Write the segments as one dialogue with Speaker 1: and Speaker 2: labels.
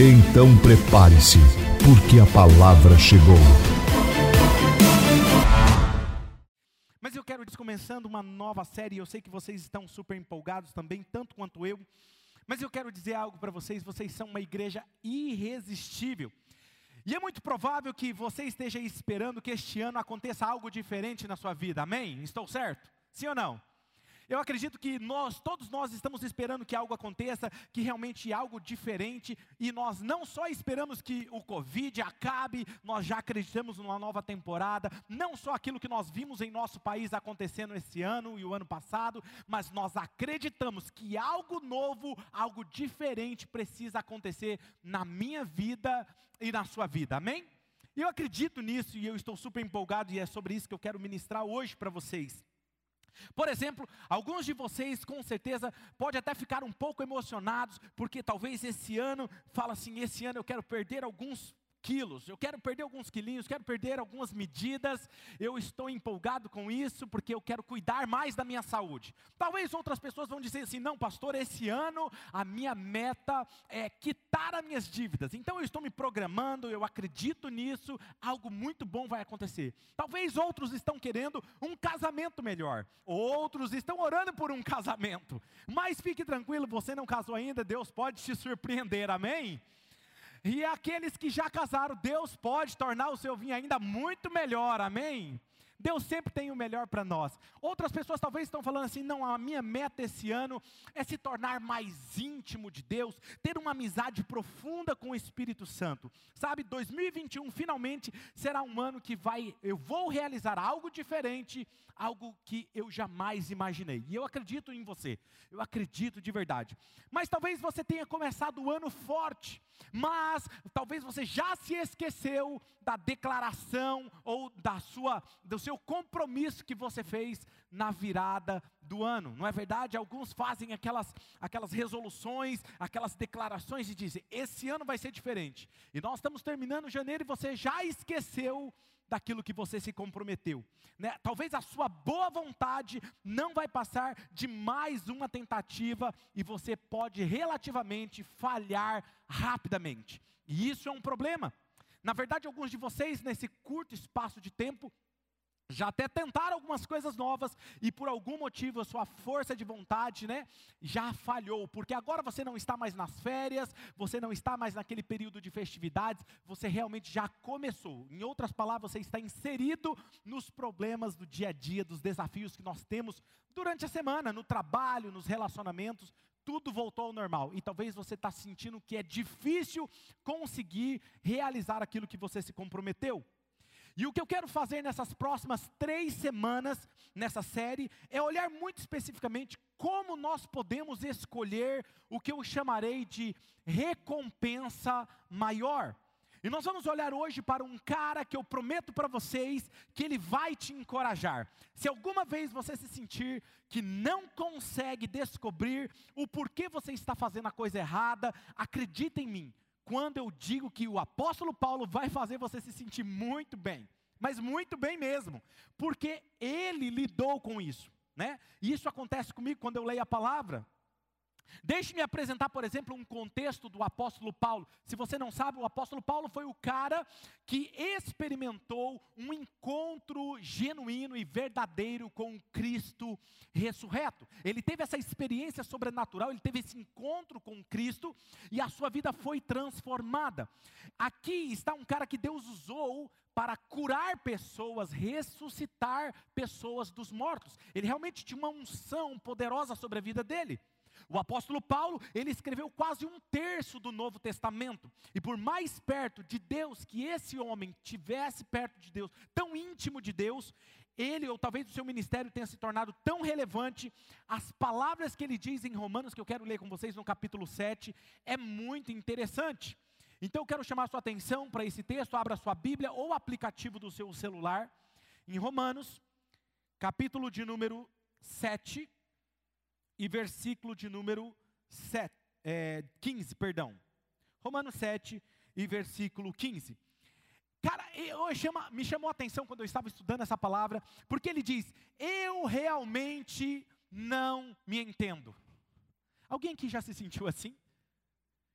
Speaker 1: Então prepare-se, porque a palavra chegou.
Speaker 2: Mas eu quero começando uma nova série. Eu sei que vocês estão super empolgados também, tanto quanto eu. Mas eu quero dizer algo para vocês: vocês são uma igreja irresistível. E é muito provável que você esteja esperando que este ano aconteça algo diferente na sua vida. Amém? Estou certo? Sim ou não? Eu acredito que nós, todos nós estamos esperando que algo aconteça, que realmente algo diferente, e nós não só esperamos que o Covid acabe, nós já acreditamos numa nova temporada, não só aquilo que nós vimos em nosso país acontecendo esse ano e o ano passado, mas nós acreditamos que algo novo, algo diferente precisa acontecer na minha vida e na sua vida, amém? Eu acredito nisso e eu estou super empolgado, e é sobre isso que eu quero ministrar hoje para vocês. Por exemplo, alguns de vocês com certeza pode até ficar um pouco emocionados, porque talvez esse ano, fala assim, esse ano eu quero perder alguns quilos, eu quero perder alguns quilinhos, quero perder algumas medidas, eu estou empolgado com isso porque eu quero cuidar mais da minha saúde. Talvez outras pessoas vão dizer assim: não, pastor, esse ano a minha meta é quitar as minhas dívidas, então eu estou me programando, eu acredito nisso, algo muito bom vai acontecer. Talvez outros estão querendo um casamento melhor, outros estão orando por um casamento, mas fique tranquilo, você não casou ainda, Deus pode te surpreender, amém? E aqueles que já casaram, Deus pode tornar o seu vinho ainda muito melhor, amém? Deus sempre tem o melhor para nós. Outras pessoas talvez estão falando assim: não, a minha meta esse ano é se tornar mais íntimo de Deus, ter uma amizade profunda com o Espírito Santo. Sabe, 2021 finalmente será um ano que vai, eu vou realizar algo diferente, algo que eu jamais imaginei. E eu acredito em você, eu acredito de verdade. Mas talvez você tenha começado o ano forte, mas talvez você já se esqueceu da declaração ou da sua do seu compromisso que você fez na virada do ano. Não é verdade? Alguns fazem aquelas aquelas resoluções, aquelas declarações e dizem: "Esse ano vai ser diferente". E nós estamos terminando janeiro e você já esqueceu daquilo que você se comprometeu. Né? Talvez a sua boa vontade não vai passar de mais uma tentativa e você pode relativamente falhar rapidamente. E isso é um problema. Na verdade, alguns de vocês, nesse curto espaço de tempo, já até tentaram algumas coisas novas e por algum motivo a sua força de vontade, né, já falhou, porque agora você não está mais nas férias, você não está mais naquele período de festividades, você realmente já começou. Em outras palavras, você está inserido nos problemas do dia a dia, dos desafios que nós temos durante a semana, no trabalho, nos relacionamentos, tudo voltou ao normal. E talvez você está sentindo que é difícil conseguir realizar aquilo que você se comprometeu. E o que eu quero fazer nessas próximas três semanas, nessa série, é olhar muito especificamente como nós podemos escolher o que eu chamarei de recompensa maior. E nós vamos olhar hoje para um cara que eu prometo para vocês que ele vai te encorajar. Se alguma vez você se sentir que não consegue descobrir o porquê você está fazendo a coisa errada, acredita em mim quando eu digo que o apóstolo Paulo vai fazer você se sentir muito bem, mas muito bem mesmo, porque ele lidou com isso, né? E isso acontece comigo quando eu leio a palavra. Deixe-me apresentar, por exemplo, um contexto do apóstolo Paulo. Se você não sabe, o apóstolo Paulo foi o cara que experimentou um encontro genuíno e verdadeiro com Cristo ressurreto. Ele teve essa experiência sobrenatural, ele teve esse encontro com Cristo e a sua vida foi transformada. Aqui está um cara que Deus usou para curar pessoas, ressuscitar pessoas dos mortos. Ele realmente tinha uma unção poderosa sobre a vida dele. O apóstolo Paulo, ele escreveu quase um terço do Novo Testamento. E por mais perto de Deus que esse homem tivesse perto de Deus, tão íntimo de Deus, ele ou talvez o seu ministério tenha se tornado tão relevante, as palavras que ele diz em Romanos, que eu quero ler com vocês no capítulo 7, é muito interessante. Então eu quero chamar a sua atenção para esse texto, abra sua Bíblia ou aplicativo do seu celular, em Romanos, capítulo de número 7 e versículo de número 7, é, 15, perdão. Romanos 7 e versículo 15. Cara, eu, chama, me chamou a atenção quando eu estava estudando essa palavra, porque ele diz: Eu realmente não me entendo. Alguém que já se sentiu assim?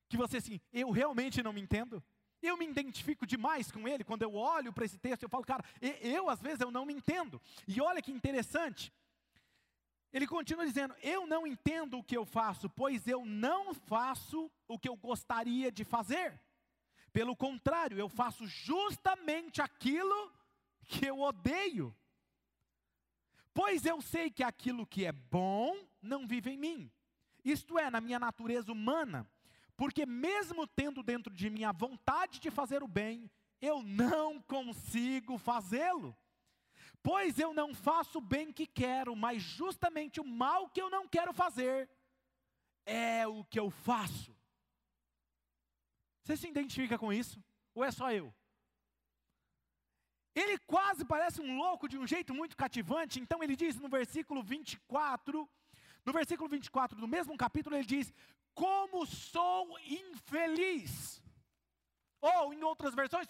Speaker 2: Que você assim, eu realmente não me entendo? Eu me identifico demais com ele, quando eu olho para esse texto, eu falo, cara, eu às vezes eu não me entendo. E olha que interessante, ele continua dizendo: Eu não entendo o que eu faço, pois eu não faço o que eu gostaria de fazer. Pelo contrário, eu faço justamente aquilo que eu odeio. Pois eu sei que aquilo que é bom não vive em mim, isto é, na minha natureza humana, porque mesmo tendo dentro de mim a vontade de fazer o bem, eu não consigo fazê-lo. Pois eu não faço o bem que quero, mas justamente o mal que eu não quero fazer é o que eu faço. Você se identifica com isso? Ou é só eu? Ele quase parece um louco de um jeito muito cativante, então ele diz no versículo 24, no versículo 24 do mesmo capítulo, ele diz: Como sou infeliz. Ou, em outras versões,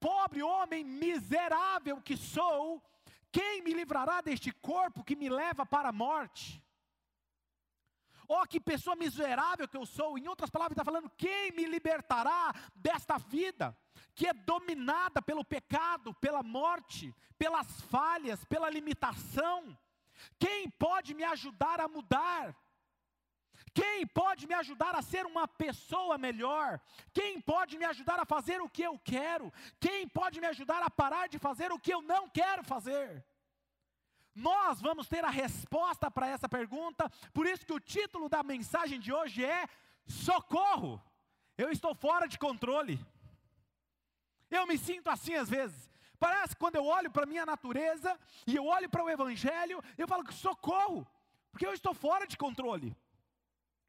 Speaker 2: pobre homem miserável que sou, quem me livrará deste corpo que me leva para a morte? Oh, que pessoa miserável que eu sou. Em outras palavras, está falando: quem me libertará desta vida que é dominada pelo pecado, pela morte, pelas falhas, pela limitação? Quem pode me ajudar a mudar? Quem pode me ajudar a ser uma pessoa melhor? Quem pode me ajudar a fazer o que eu quero? Quem pode me ajudar a parar de fazer o que eu não quero fazer? Nós vamos ter a resposta para essa pergunta, por isso que o título da mensagem de hoje é Socorro! Eu estou fora de controle. Eu me sinto assim às vezes. Parece que quando eu olho para a minha natureza e eu olho para o Evangelho, eu falo que socorro, porque eu estou fora de controle.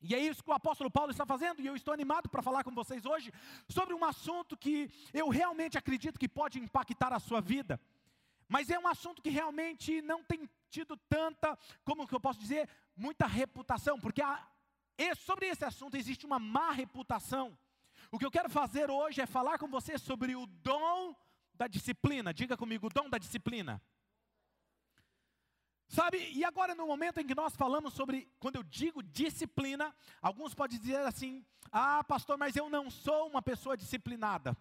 Speaker 2: E é isso que o apóstolo Paulo está fazendo, e eu estou animado para falar com vocês hoje sobre um assunto que eu realmente acredito que pode impactar a sua vida. Mas é um assunto que realmente não tem tido tanta, como que eu posso dizer, muita reputação, porque a, sobre esse assunto existe uma má reputação. O que eu quero fazer hoje é falar com você sobre o dom da disciplina. Diga comigo, o dom da disciplina. Sabe, e agora no momento em que nós falamos sobre, quando eu digo disciplina, alguns podem dizer assim: ah, pastor, mas eu não sou uma pessoa disciplinada.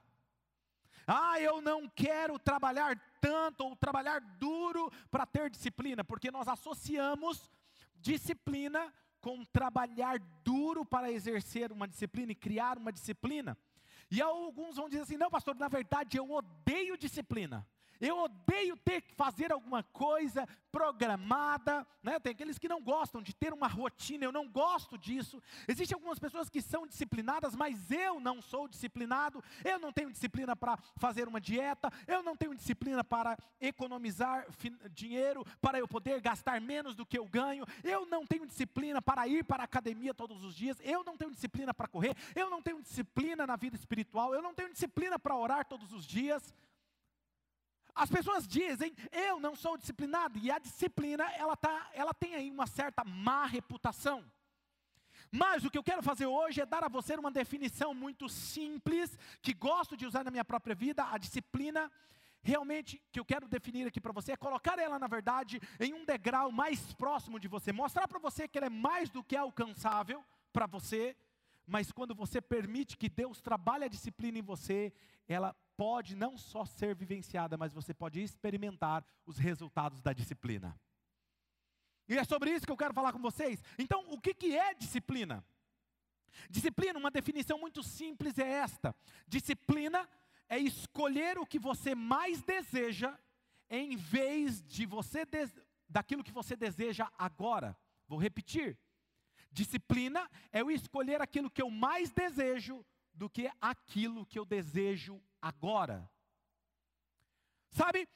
Speaker 2: Ah, eu não quero trabalhar tanto ou trabalhar duro para ter disciplina, porque nós associamos disciplina com trabalhar duro para exercer uma disciplina e criar uma disciplina. E alguns vão dizer assim: não, pastor, na verdade eu odeio disciplina. Eu odeio ter que fazer alguma coisa programada, né? Tem aqueles que não gostam de ter uma rotina, eu não gosto disso. Existem algumas pessoas que são disciplinadas, mas eu não sou disciplinado. Eu não tenho disciplina para fazer uma dieta, eu não tenho disciplina para economizar dinheiro, para eu poder gastar menos do que eu ganho. Eu não tenho disciplina para ir para a academia todos os dias, eu não tenho disciplina para correr, eu não tenho disciplina na vida espiritual, eu não tenho disciplina para orar todos os dias. As pessoas dizem, eu não sou disciplinado, e a disciplina, ela, tá, ela tem aí uma certa má reputação. Mas o que eu quero fazer hoje é dar a você uma definição muito simples, que gosto de usar na minha própria vida, a disciplina realmente que eu quero definir aqui para você é colocar ela, na verdade, em um degrau mais próximo de você, mostrar para você que ela é mais do que alcançável para você, mas quando você permite que Deus trabalhe a disciplina em você, ela pode não só ser vivenciada, mas você pode experimentar os resultados da disciplina. E é sobre isso que eu quero falar com vocês. Então, o que, que é disciplina? Disciplina, uma definição muito simples é esta: disciplina é escolher o que você mais deseja, em vez de você daquilo que você deseja agora. Vou repetir. Disciplina é o escolher aquilo que eu mais desejo do que aquilo que eu desejo agora. Sabe,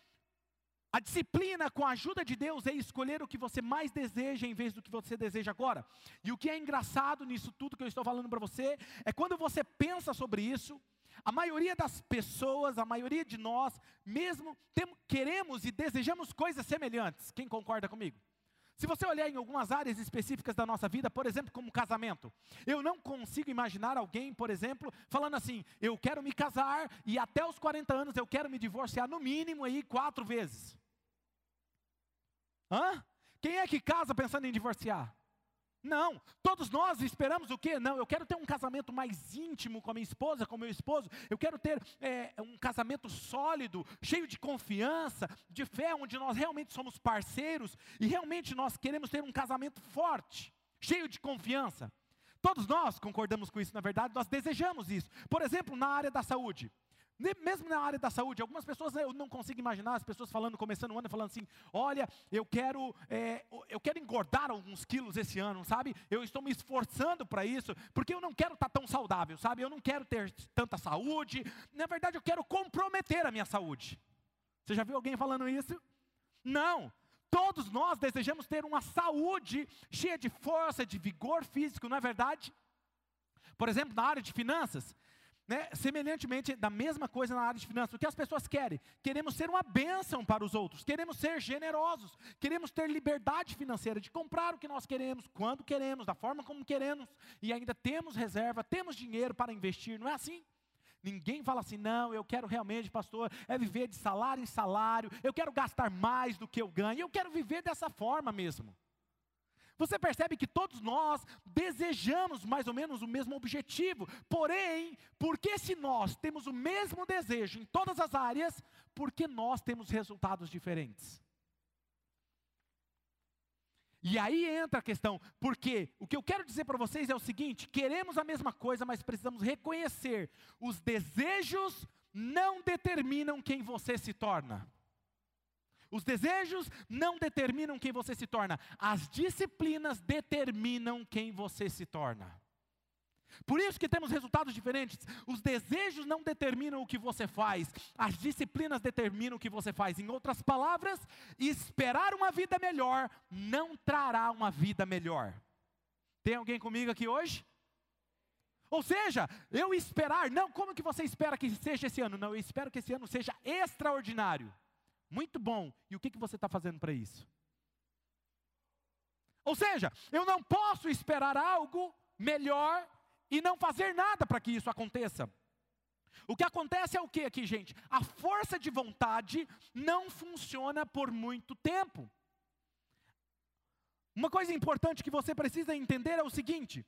Speaker 2: a disciplina com a ajuda de Deus é escolher o que você mais deseja em vez do que você deseja agora. E o que é engraçado nisso tudo que eu estou falando para você é quando você pensa sobre isso, A maioria das pessoas, a maioria de nós, mesmo tem, queremos e desejamos coisas semelhantes. Quem concorda comigo? Se você olhar em algumas áreas específicas da nossa vida, por exemplo, como casamento, eu não consigo imaginar alguém, por exemplo, falando assim: eu quero me casar e até os 40 anos eu quero me divorciar no mínimo aí quatro vezes. Hã? Quem é que casa pensando em divorciar? Não, todos nós esperamos o quê? Não, eu quero ter um casamento mais íntimo com a minha esposa, com meu esposo, eu quero ter é, um casamento sólido, cheio de confiança, de fé, onde nós realmente somos parceiros e realmente nós queremos ter um casamento forte, cheio de confiança. Todos nós concordamos com isso, na verdade, nós desejamos isso. Por exemplo, na área da saúde. Mesmo na área da saúde, algumas pessoas eu não consigo imaginar as pessoas falando, começando o ano, falando assim: olha, eu quero, é, eu quero engordar alguns quilos esse ano, sabe? Eu estou me esforçando para isso, porque eu não quero estar tão saudável, sabe? Eu não quero ter tanta saúde. Na verdade, eu quero comprometer a minha saúde. Você já viu alguém falando isso? Não. Todos nós desejamos ter uma saúde cheia de força, de vigor físico, não é verdade? Por exemplo, na área de finanças, né, semelhantemente, da mesma coisa na área de finanças, o que as pessoas querem? Queremos ser uma bênção para os outros, queremos ser generosos, queremos ter liberdade financeira de comprar o que nós queremos, quando queremos, da forma como queremos, e ainda temos reserva, temos dinheiro para investir, não é assim? Ninguém fala assim, não, eu quero realmente, pastor, é viver de salário em salário, eu quero gastar mais do que eu ganho, eu quero viver dessa forma mesmo. Você percebe que todos nós desejamos mais ou menos o mesmo objetivo, porém, porque se nós temos o mesmo desejo em todas as áreas, porque nós temos resultados diferentes? E aí entra a questão, porque o que eu quero dizer para vocês é o seguinte: queremos a mesma coisa, mas precisamos reconhecer, os desejos não determinam quem você se torna. Os desejos não determinam quem você se torna, as disciplinas determinam quem você se torna. Por isso que temos resultados diferentes. Os desejos não determinam o que você faz, as disciplinas determinam o que você faz. Em outras palavras, esperar uma vida melhor não trará uma vida melhor. Tem alguém comigo aqui hoje? Ou seja, eu esperar, não, como que você espera que seja esse ano? Não, eu espero que esse ano seja extraordinário. Muito bom. E o que, que você está fazendo para isso? Ou seja, eu não posso esperar algo melhor e não fazer nada para que isso aconteça. O que acontece é o que aqui, gente? A força de vontade não funciona por muito tempo. Uma coisa importante que você precisa entender é o seguinte: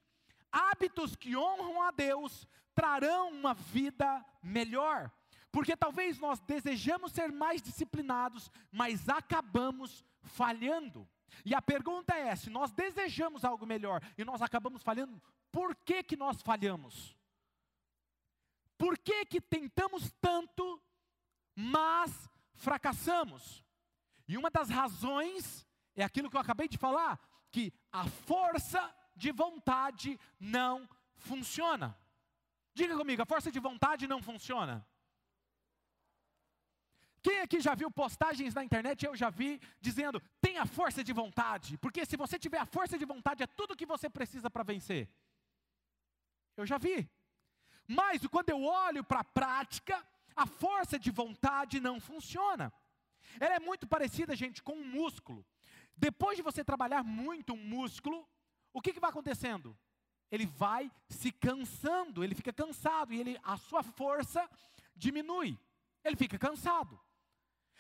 Speaker 2: hábitos que honram a Deus trarão uma vida melhor. Porque talvez nós desejamos ser mais disciplinados, mas acabamos falhando. E a pergunta é: se nós desejamos algo melhor e nós acabamos falhando, por que que nós falhamos? Por que que tentamos tanto, mas fracassamos? E uma das razões é aquilo que eu acabei de falar, que a força de vontade não funciona. Diga comigo, a força de vontade não funciona. Quem aqui já viu postagens na internet? Eu já vi dizendo: tenha força de vontade, porque se você tiver a força de vontade, é tudo que você precisa para vencer. Eu já vi. Mas quando eu olho para a prática, a força de vontade não funciona. Ela é muito parecida, gente, com um músculo. Depois de você trabalhar muito um músculo, o que, que vai acontecendo? Ele vai se cansando, ele fica cansado e ele, a sua força diminui. Ele fica cansado.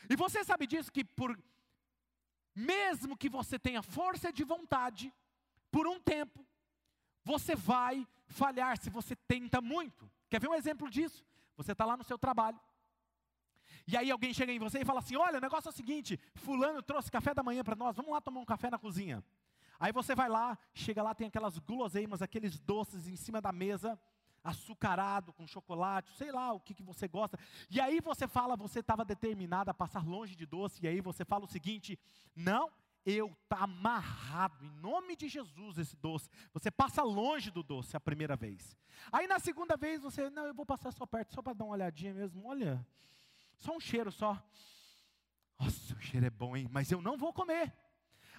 Speaker 2: E você sabe disso que por mesmo que você tenha força de vontade, por um tempo, você vai falhar se você tenta muito. Quer ver um exemplo disso? Você está lá no seu trabalho. E aí alguém chega em você e fala assim: olha, o negócio é o seguinte, fulano trouxe café da manhã para nós, vamos lá tomar um café na cozinha. Aí você vai lá, chega lá, tem aquelas guloseimas, aqueles doces em cima da mesa açucarado com chocolate, sei lá o que, que você gosta. E aí você fala, você estava determinado a passar longe de doce, e aí você fala o seguinte: não, eu está amarrado, em nome de Jesus, esse doce. Você passa longe do doce a primeira vez. Aí na segunda vez você, não, eu vou passar só perto, só para dar uma olhadinha mesmo. Olha, só um cheiro só. Nossa, o cheiro é bom, hein? Mas eu não vou comer.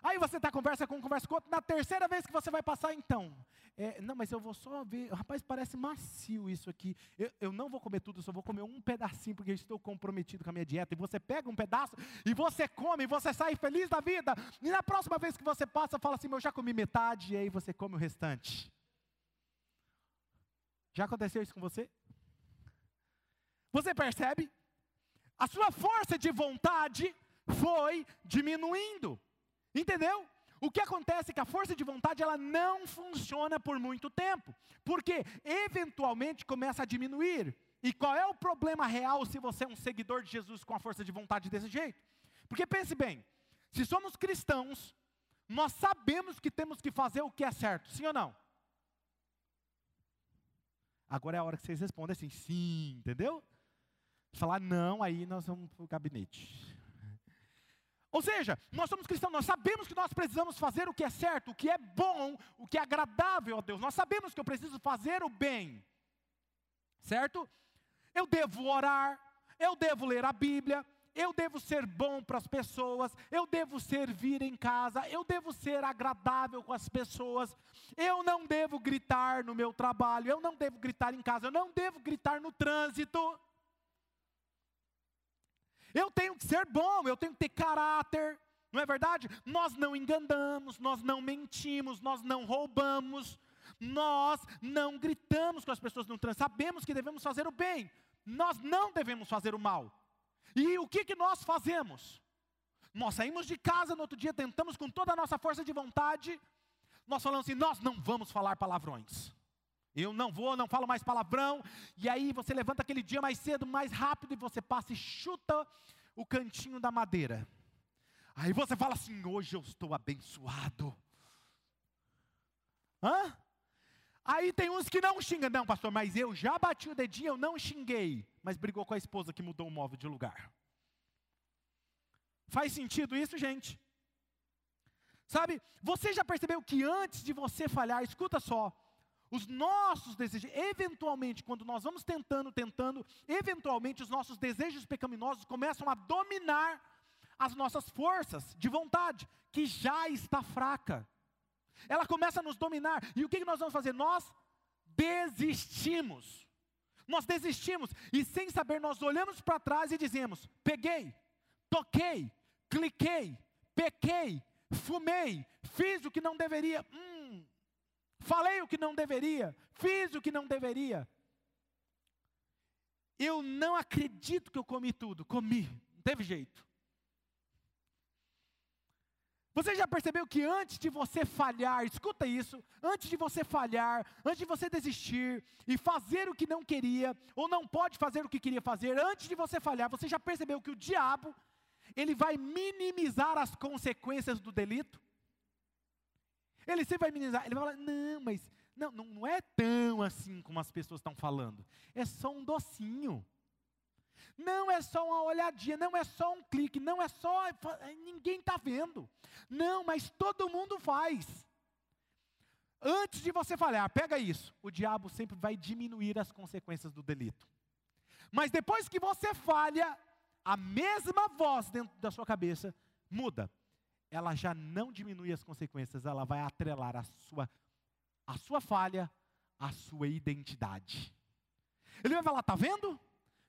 Speaker 2: Aí você está conversa com um, conversa com outro. Na terceira vez que você vai passar, então. É, não, mas eu vou só ver. Rapaz, parece macio isso aqui. Eu, eu não vou comer tudo, eu só vou comer um pedacinho, porque eu estou comprometido com a minha dieta. E você pega um pedaço e você come, e você sai feliz da vida. E na próxima vez que você passa, fala assim: eu já comi metade, e aí você come o restante. Já aconteceu isso com você? Você percebe? A sua força de vontade foi diminuindo. Entendeu? O que acontece é que a força de vontade ela não funciona por muito tempo, porque eventualmente começa a diminuir. E qual é o problema real se você é um seguidor de Jesus com a força de vontade desse jeito? Porque pense bem, se somos cristãos, nós sabemos que temos que fazer o que é certo, sim ou não? Agora é a hora que vocês respondem assim, sim, entendeu? Falar não, aí nós vamos para o gabinete. Ou seja, nós somos cristãos, nós sabemos que nós precisamos fazer o que é certo, o que é bom, o que é agradável a Deus. Nós sabemos que eu preciso fazer o bem. Certo? Eu devo orar, eu devo ler a Bíblia, eu devo ser bom para as pessoas, eu devo servir em casa, eu devo ser agradável com as pessoas, eu não devo gritar no meu trabalho, eu não devo gritar em casa, eu não devo gritar no trânsito. Eu tenho ser bom, eu tenho que ter caráter, não é verdade? Nós não enganamos, nós não mentimos, nós não roubamos, nós não gritamos com as pessoas no trânsito, sabemos que devemos fazer o bem, nós não devemos fazer o mal. E o que, que nós fazemos? Nós saímos de casa no outro dia, tentamos com toda a nossa força de vontade, nós falamos assim: nós não vamos falar palavrões. Eu não vou, não falo mais palavrão. E aí você levanta aquele dia mais cedo, mais rápido, e você passa e chuta o cantinho da madeira. Aí você fala assim: hoje eu estou abençoado. Hã? Aí tem uns que não xingam, não, pastor, mas eu já bati o dedinho, eu não xinguei, mas brigou com a esposa que mudou o móvel de lugar. Faz sentido isso, gente? Sabe, você já percebeu que antes de você falhar, escuta só, os nossos desejos, eventualmente, quando nós vamos tentando, tentando, eventualmente os nossos desejos pecaminosos começam a dominar as nossas forças de vontade, que já está fraca. Ela começa a nos dominar. E o que nós vamos fazer? Nós desistimos. Nós desistimos. E sem saber, nós olhamos para trás e dizemos: peguei, toquei, cliquei, pequei, fumei, fiz o que não deveria. Hum, falei o que não deveria, fiz o que não deveria. Eu não acredito que eu comi tudo, comi, não teve jeito. Você já percebeu que antes de você falhar, escuta isso, antes de você falhar, antes de você desistir e fazer o que não queria, ou não pode fazer o que queria fazer, antes de você falhar, você já percebeu que o diabo, ele vai minimizar as consequências do delito? Ele sempre vai minimizar, ele vai falar, não, mas não, não, não é tão assim como as pessoas estão falando. É só um docinho. Não é só uma olhadinha, não é só um clique, não é só. Ninguém está vendo. Não, mas todo mundo faz. Antes de você falhar, pega isso. O diabo sempre vai diminuir as consequências do delito. Mas depois que você falha, a mesma voz dentro da sua cabeça muda ela já não diminui as consequências, ela vai atrelar a sua, a sua falha, a sua identidade. Ele vai falar: tá vendo?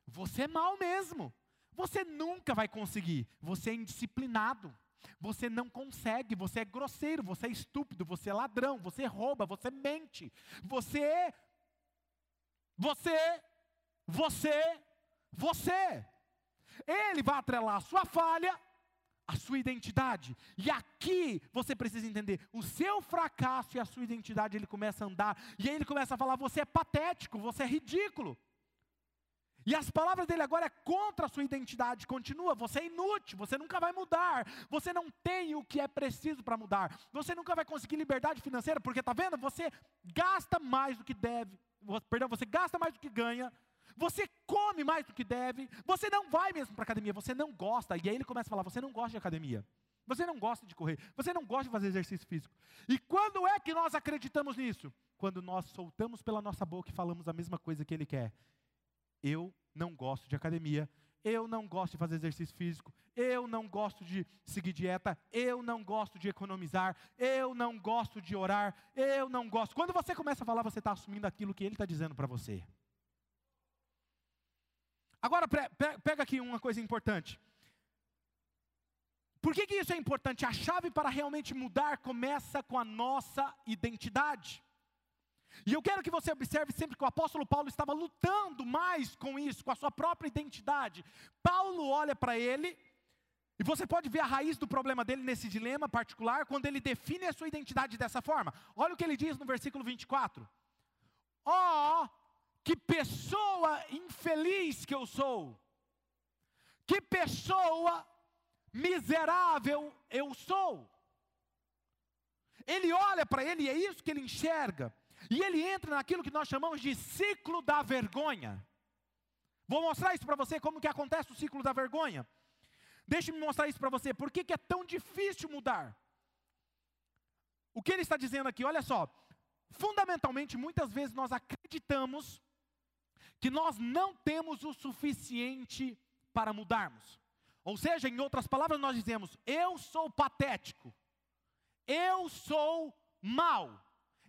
Speaker 2: Você é mal mesmo. Você nunca vai conseguir. Você é indisciplinado. Você não consegue. Você é grosseiro. Você é estúpido. Você é ladrão. Você rouba. Você mente. Você. Você. Você. Você. Ele vai atrelar a sua falha a sua identidade. E aqui você precisa entender, o seu fracasso e a sua identidade, ele começa a andar, e aí ele começa a falar: você é patético, você é ridículo. E as palavras dele agora é contra a sua identidade, continua, você é inútil, você nunca vai mudar, você não tem o que é preciso para mudar, você nunca vai conseguir liberdade financeira, porque está vendo? Você gasta mais do que deve, perdão, você gasta mais do que ganha, você come mais do que deve, você não vai mesmo para academia, você não gosta. E aí ele começa a falar: você não gosta de academia, você não gosta de correr, você não gosta de fazer exercício físico. E quando é que nós acreditamos nisso? Quando nós soltamos pela nossa boca e falamos a mesma coisa que ele quer. Eu não gosto de academia, eu não gosto de fazer exercício físico, eu não gosto de seguir dieta, eu não gosto de economizar, eu não gosto de orar, eu não gosto. Quando você começa a falar, você está assumindo aquilo que ele está dizendo para você. Agora, pega aqui uma coisa importante. Por que, que isso é importante? A chave para realmente mudar começa com a nossa identidade. E eu quero que você observe sempre que o apóstolo Paulo estava lutando mais com isso, com a sua própria identidade. Paulo olha para ele, e você pode ver a raiz do problema dele nesse dilema particular, quando ele define a sua identidade dessa forma. Olha o que ele diz no versículo 24: Ó, oh, que pessoa infeliz que eu sou, que pessoa miserável eu sou. Ele olha para ele e é isso que ele enxerga. E ele entra naquilo que nós chamamos de ciclo da vergonha. Vou mostrar isso para você, como que acontece o ciclo da vergonha. Deixe-me mostrar isso para você. Por que, que é tão difícil mudar? O que ele está dizendo aqui, olha só. Fundamentalmente, muitas vezes nós acreditamos que nós não temos o suficiente para mudarmos. Ou seja, em outras palavras, nós dizemos: eu sou patético, eu sou mal,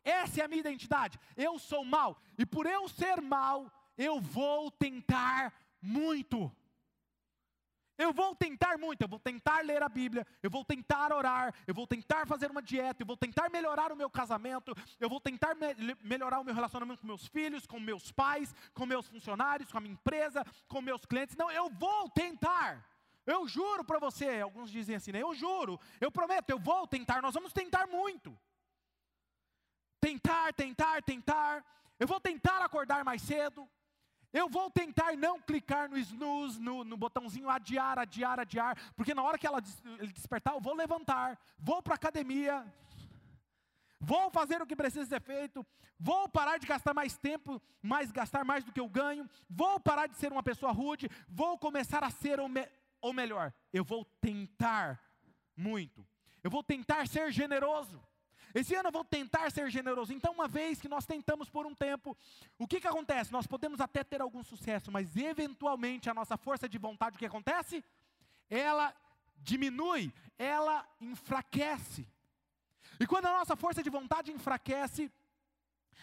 Speaker 2: essa é a minha identidade. Eu sou mal. E por eu ser mal, eu vou tentar muito. Eu vou tentar muito, eu vou tentar ler a Bíblia, eu vou tentar orar, eu vou tentar fazer uma dieta, eu vou tentar melhorar o meu casamento, eu vou tentar me melhorar o meu relacionamento com meus filhos, com meus pais, com meus funcionários, com a minha empresa, com meus clientes. Não, eu vou tentar. Eu juro para você, alguns dizem assim, né? Eu juro, eu prometo, eu vou tentar, nós vamos tentar muito tentar, tentar, tentar. Eu vou tentar acordar mais cedo. Eu vou tentar não clicar no snooze, no, no botãozinho adiar, adiar, adiar, porque na hora que ela ele despertar, eu vou levantar, vou para a academia, vou fazer o que precisa ser feito, vou parar de gastar mais tempo, mais gastar mais do que eu ganho, vou parar de ser uma pessoa rude, vou começar a ser o me, ou melhor, eu vou tentar muito. Eu vou tentar ser generoso. Esse ano eu vou tentar ser generoso. Então, uma vez que nós tentamos por um tempo, o que, que acontece? Nós podemos até ter algum sucesso, mas eventualmente a nossa força de vontade, o que acontece? Ela diminui, ela enfraquece. E quando a nossa força de vontade enfraquece,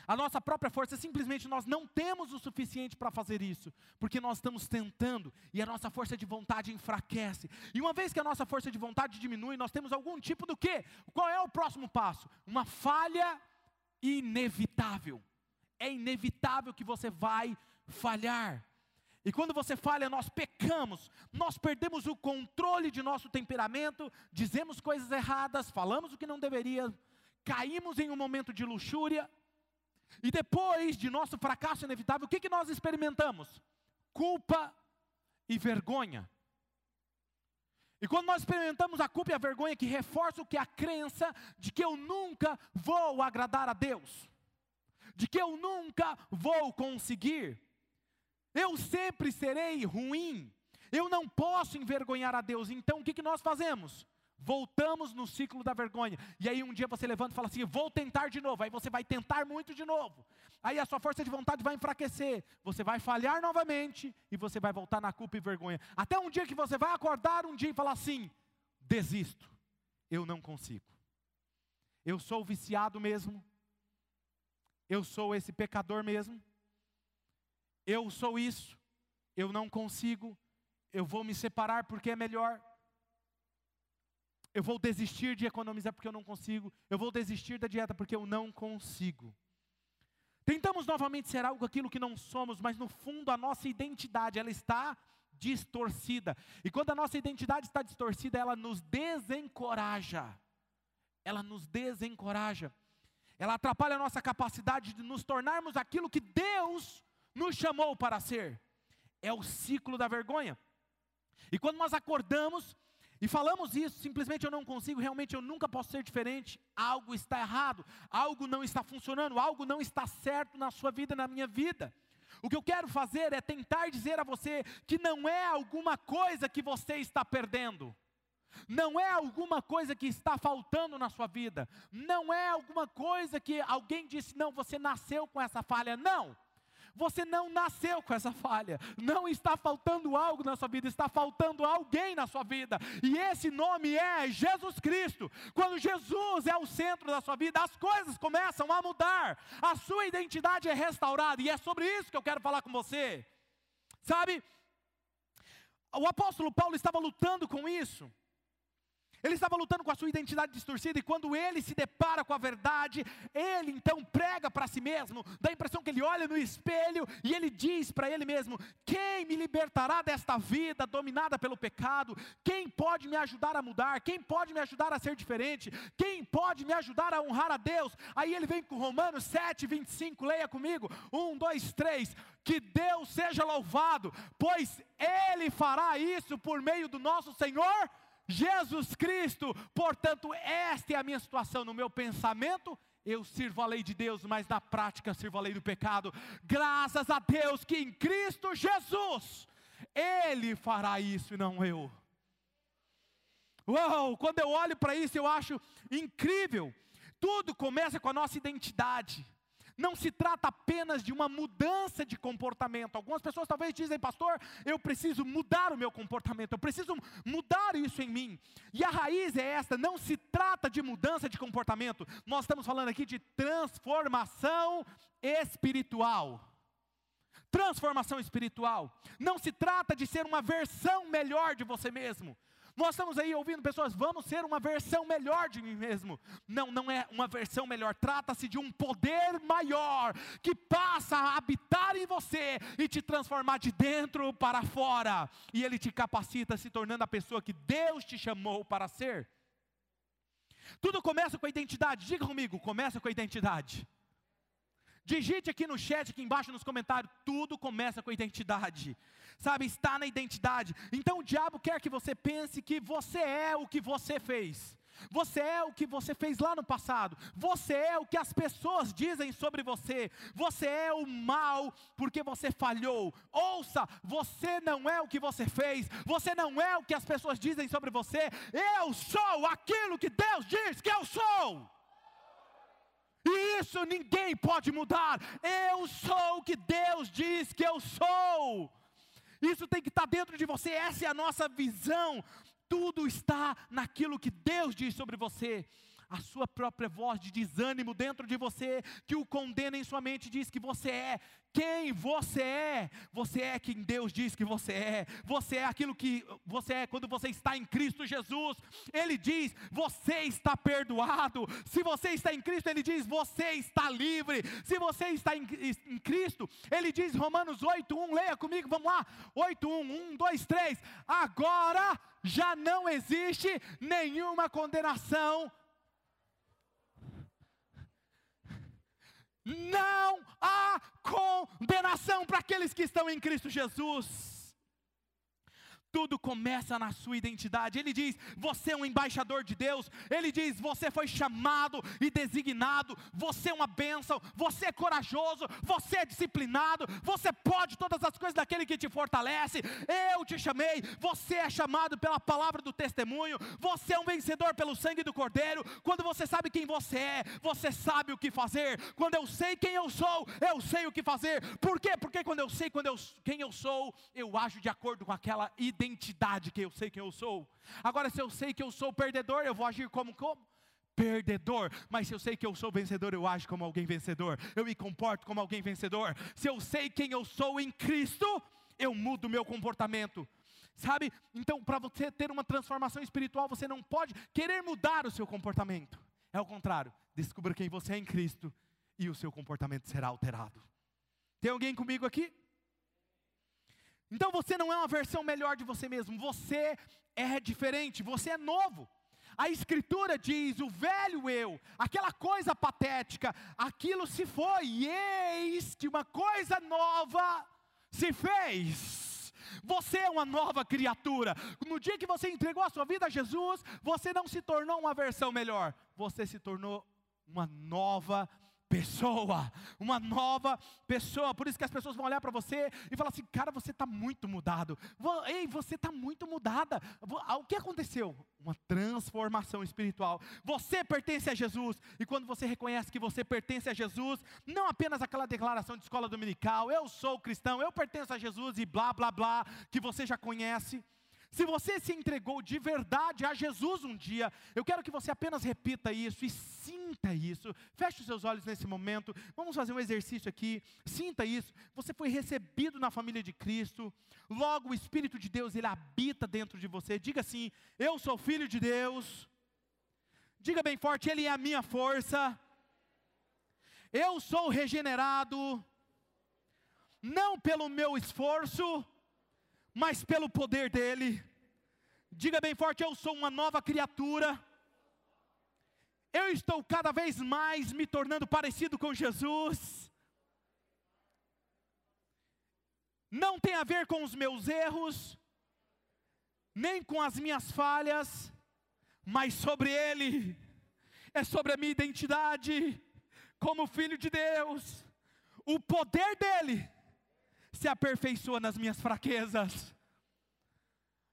Speaker 2: a nossa própria força, simplesmente nós não temos o suficiente para fazer isso, porque nós estamos tentando e a nossa força de vontade enfraquece. E uma vez que a nossa força de vontade diminui, nós temos algum tipo do quê? Qual é o próximo passo? Uma falha inevitável. É inevitável que você vai falhar. E quando você falha, nós pecamos, nós perdemos o controle de nosso temperamento, dizemos coisas erradas, falamos o que não deveria, caímos em um momento de luxúria, e depois de nosso fracasso inevitável, o que, que nós experimentamos? Culpa e vergonha. E quando nós experimentamos a culpa e a vergonha, que reforça o que a crença de que eu nunca vou agradar a Deus, de que eu nunca vou conseguir, eu sempre serei ruim, eu não posso envergonhar a Deus. Então o que, que nós fazemos? Voltamos no ciclo da vergonha. E aí um dia você levanta e fala assim: vou tentar de novo. Aí você vai tentar muito de novo. Aí a sua força de vontade vai enfraquecer. Você vai falhar novamente e você vai voltar na culpa e vergonha. Até um dia que você vai acordar um dia e falar assim: desisto. Eu não consigo. Eu sou viciado mesmo. Eu sou esse pecador mesmo. Eu sou isso. Eu não consigo. Eu vou me separar porque é melhor eu vou desistir de economizar porque eu não consigo, eu vou desistir da dieta porque eu não consigo. Tentamos novamente ser algo aquilo que não somos, mas no fundo a nossa identidade, ela está distorcida. E quando a nossa identidade está distorcida, ela nos desencoraja. Ela nos desencoraja. Ela atrapalha a nossa capacidade de nos tornarmos aquilo que Deus nos chamou para ser. É o ciclo da vergonha. E quando nós acordamos e falamos isso, simplesmente eu não consigo, realmente eu nunca posso ser diferente. Algo está errado, algo não está funcionando, algo não está certo na sua vida, na minha vida. O que eu quero fazer é tentar dizer a você que não é alguma coisa que você está perdendo. Não é alguma coisa que está faltando na sua vida. Não é alguma coisa que alguém disse, não, você nasceu com essa falha. Não. Você não nasceu com essa falha. Não está faltando algo na sua vida, está faltando alguém na sua vida. E esse nome é Jesus Cristo. Quando Jesus é o centro da sua vida, as coisas começam a mudar. A sua identidade é restaurada. E é sobre isso que eu quero falar com você. Sabe? O apóstolo Paulo estava lutando com isso. Ele estava lutando com a sua identidade distorcida e quando ele se depara com a verdade, ele então prega para si mesmo, dá a impressão que ele olha no espelho e ele diz para ele mesmo: Quem me libertará desta vida dominada pelo pecado? Quem pode me ajudar a mudar? Quem pode me ajudar a ser diferente? Quem pode me ajudar a honrar a Deus? Aí ele vem com Romanos 7, 25, leia comigo: 1, 2, 3. Que Deus seja louvado, pois Ele fará isso por meio do nosso Senhor Jesus Cristo. Portanto, esta é a minha situação no meu pensamento. Eu sirvo a lei de Deus, mas na prática sirvo a lei do pecado. Graças a Deus que em Cristo Jesus, Ele fará isso e não eu. Uau, quando eu olho para isso, eu acho incrível. Tudo começa com a nossa identidade. Não se trata apenas de uma mudança de comportamento. Algumas pessoas talvez dizem, pastor, eu preciso mudar o meu comportamento, eu preciso mudar isso em mim. E a raiz é esta: não se trata de mudança de comportamento, nós estamos falando aqui de transformação espiritual. Transformação espiritual. Não se trata de ser uma versão melhor de você mesmo. Nós estamos aí ouvindo pessoas, vamos ser uma versão melhor de mim mesmo. Não, não é uma versão melhor, trata-se de um poder maior que passa a habitar em você e te transformar de dentro para fora. E ele te capacita se tornando a pessoa que Deus te chamou para ser. Tudo começa com a identidade. Diga comigo, começa com a identidade. Digite aqui no chat, aqui embaixo nos comentários, tudo começa com a identidade. Sabe, está na identidade. Então o diabo quer que você pense que você é o que você fez. Você é o que você fez lá no passado. Você é o que as pessoas dizem sobre você. Você é o mal porque você falhou. Ouça, você não é o que você fez. Você não é o que as pessoas dizem sobre você. Eu sou aquilo que Deus diz que eu sou. E isso ninguém pode mudar. Eu sou o que Deus diz que eu sou. Isso tem que estar dentro de você, essa é a nossa visão. Tudo está naquilo que Deus diz sobre você a sua própria voz de desânimo dentro de você, que o condena em sua mente, diz que você é quem você é. Você é quem Deus diz que você é. Você é aquilo que você é quando você está em Cristo Jesus. Ele diz: você está perdoado. Se você está em Cristo, ele diz: você está livre. Se você está em, em Cristo, ele diz Romanos 8:1, leia comigo, vamos lá. 8:1, 1, 2, 3. Agora já não existe nenhuma condenação Não há condenação para aqueles que estão em Cristo Jesus. Tudo começa na sua identidade. Ele diz: você é um embaixador de Deus. Ele diz: você foi chamado e designado. Você é uma bênção. Você é corajoso. Você é disciplinado. Você pode todas as coisas daquele que te fortalece. Eu te chamei. Você é chamado pela palavra do testemunho. Você é um vencedor pelo sangue do Cordeiro. Quando você sabe quem você é, você sabe o que fazer. Quando eu sei quem eu sou, eu sei o que fazer. Por quê? Porque quando eu sei quando eu, quem eu sou, eu ajo de acordo com aquela identidade identidade que eu sei quem eu sou. Agora, se eu sei que eu sou perdedor, eu vou agir como como? Perdedor, mas se eu sei que eu sou vencedor, eu ajo como alguém vencedor, eu me comporto como alguém vencedor. Se eu sei quem eu sou em Cristo, eu mudo meu comportamento. Sabe? Então, para você ter uma transformação espiritual, você não pode querer mudar o seu comportamento. É o contrário. Descubra quem você é em Cristo e o seu comportamento será alterado. Tem alguém comigo aqui? Então você não é uma versão melhor de você mesmo, você é diferente, você é novo. A Escritura diz: o velho eu, aquela coisa patética, aquilo se foi, e eis que uma coisa nova se fez. Você é uma nova criatura. No dia que você entregou a sua vida a Jesus, você não se tornou uma versão melhor, você se tornou uma nova pessoa, uma nova pessoa. Por isso que as pessoas vão olhar para você e falar assim: cara, você está muito mudado. Ei, você está muito mudada. Ah, o que aconteceu? Uma transformação espiritual. Você pertence a Jesus, e quando você reconhece que você pertence a Jesus, não apenas aquela declaração de escola dominical, eu sou cristão, eu pertenço a Jesus e blá blá blá, que você já conhece. Se você se entregou de verdade a Jesus um dia, eu quero que você apenas repita isso e sinta isso. Feche os seus olhos nesse momento. Vamos fazer um exercício aqui. Sinta isso. Você foi recebido na família de Cristo. Logo o Espírito de Deus, ele habita dentro de você. Diga assim: Eu sou filho de Deus. Diga bem forte: Ele é a minha força. Eu sou regenerado, não pelo meu esforço, mas pelo poder dEle. Diga bem forte: eu sou uma nova criatura. Eu estou cada vez mais me tornando parecido com Jesus. Não tem a ver com os meus erros, nem com as minhas falhas, mas sobre Ele, é sobre a minha identidade como filho de Deus. O poder dEle se aperfeiçoa nas minhas fraquezas.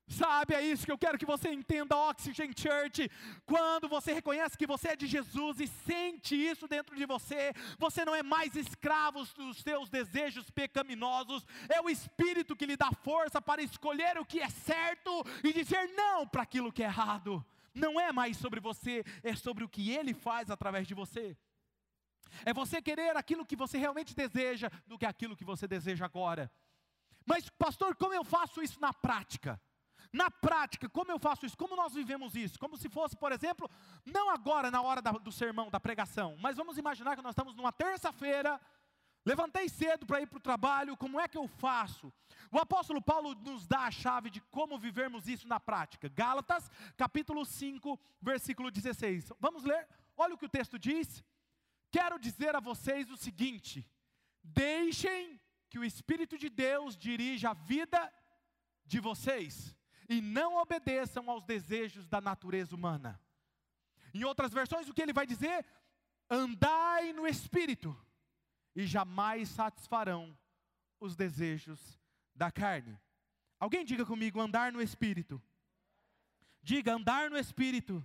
Speaker 2: Sabe, é isso que eu quero que você entenda, Oxygen Church. Quando você reconhece que você é de Jesus e sente isso dentro de você, você não é mais escravo dos seus desejos pecaminosos, é o Espírito que lhe dá força para escolher o que é certo e dizer não para aquilo que é errado. Não é mais sobre você, é sobre o que Ele faz através de você. É você querer aquilo que você realmente deseja do que aquilo que você deseja agora. Mas, pastor, como eu faço isso na prática? Na prática, como eu faço isso? Como nós vivemos isso? Como se fosse, por exemplo, não agora na hora da, do sermão, da pregação, mas vamos imaginar que nós estamos numa terça-feira, levantei cedo para ir para o trabalho, como é que eu faço? O apóstolo Paulo nos dá a chave de como vivermos isso na prática. Gálatas, capítulo 5, versículo 16. Vamos ler? Olha o que o texto diz. Quero dizer a vocês o seguinte: deixem que o Espírito de Deus dirija a vida de vocês e não obedeçam aos desejos da natureza humana. Em outras versões, o que ele vai dizer? Andai no Espírito e jamais satisfarão os desejos da carne. Alguém diga comigo, andar no Espírito. Diga, andar no Espírito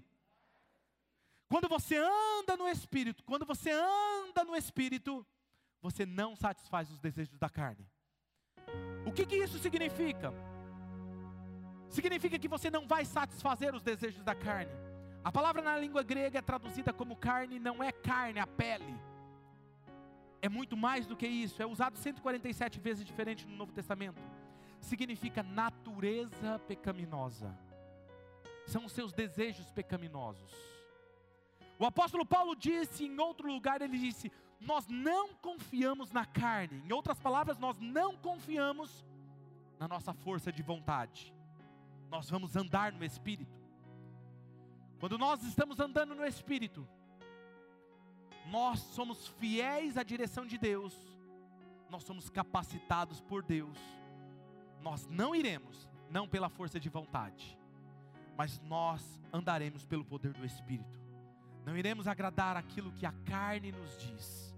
Speaker 2: quando você anda no Espírito, quando você anda no Espírito, você não satisfaz os desejos da carne. O que, que isso significa? Significa que você não vai satisfazer os desejos da carne. A palavra na língua grega é traduzida como carne, não é carne, a pele. É muito mais do que isso, é usado 147 vezes diferente no Novo Testamento. Significa natureza pecaminosa. São os seus desejos pecaminosos. O apóstolo Paulo disse em outro lugar, ele disse: Nós não confiamos na carne. Em outras palavras, nós não confiamos na nossa força de vontade. Nós vamos andar no Espírito. Quando nós estamos andando no Espírito, nós somos fiéis à direção de Deus, nós somos capacitados por Deus. Nós não iremos, não pela força de vontade, mas nós andaremos pelo poder do Espírito. Não iremos agradar aquilo que a carne nos diz.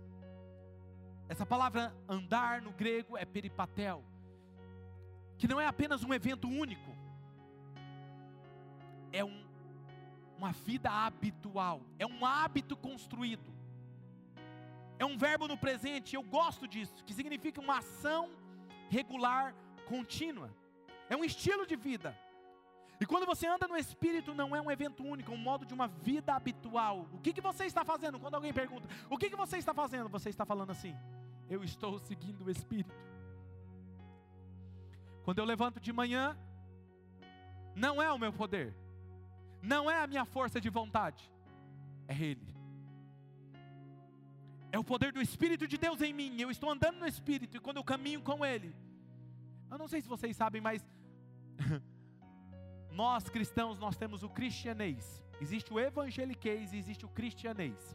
Speaker 2: Essa palavra andar no grego é peripatel, que não é apenas um evento único, é um, uma vida habitual, é um hábito construído, é um verbo no presente, eu gosto disso, que significa uma ação regular, contínua, é um estilo de vida. E quando você anda no Espírito, não é um evento único, é um modo de uma vida habitual. O que, que você está fazendo? Quando alguém pergunta, o que, que você está fazendo? Você está falando assim, eu estou seguindo o Espírito. Quando eu levanto de manhã, não é o meu poder, não é a minha força de vontade, é Ele. É o poder do Espírito de Deus em mim. Eu estou andando no Espírito e quando eu caminho com Ele, eu não sei se vocês sabem, mas Nós cristãos, nós temos o cristianês. Existe o evangeliquez e existe o cristianês.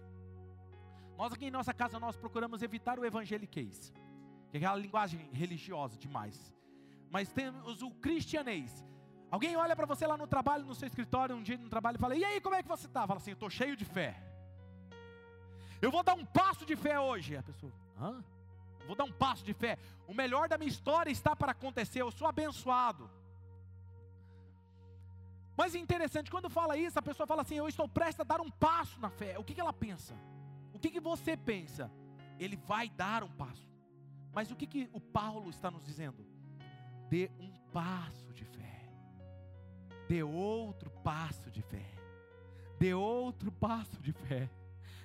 Speaker 2: Nós aqui em nossa casa, nós procuramos evitar o evangeliquez. Que é aquela linguagem religiosa demais. Mas temos o cristianês. Alguém olha para você lá no trabalho, no seu escritório, um dia no trabalho e fala: E aí, como é que você está? Fala assim: Eu estou cheio de fé. Eu vou dar um passo de fé hoje. A pessoa, hã? Vou dar um passo de fé. O melhor da minha história está para acontecer. Eu sou abençoado. Mas é interessante, quando fala isso, a pessoa fala assim: Eu estou prestes a dar um passo na fé. O que, que ela pensa? O que, que você pensa? Ele vai dar um passo. Mas o que, que o Paulo está nos dizendo? Dê um passo de fé. Dê outro passo de fé. Dê outro passo de fé.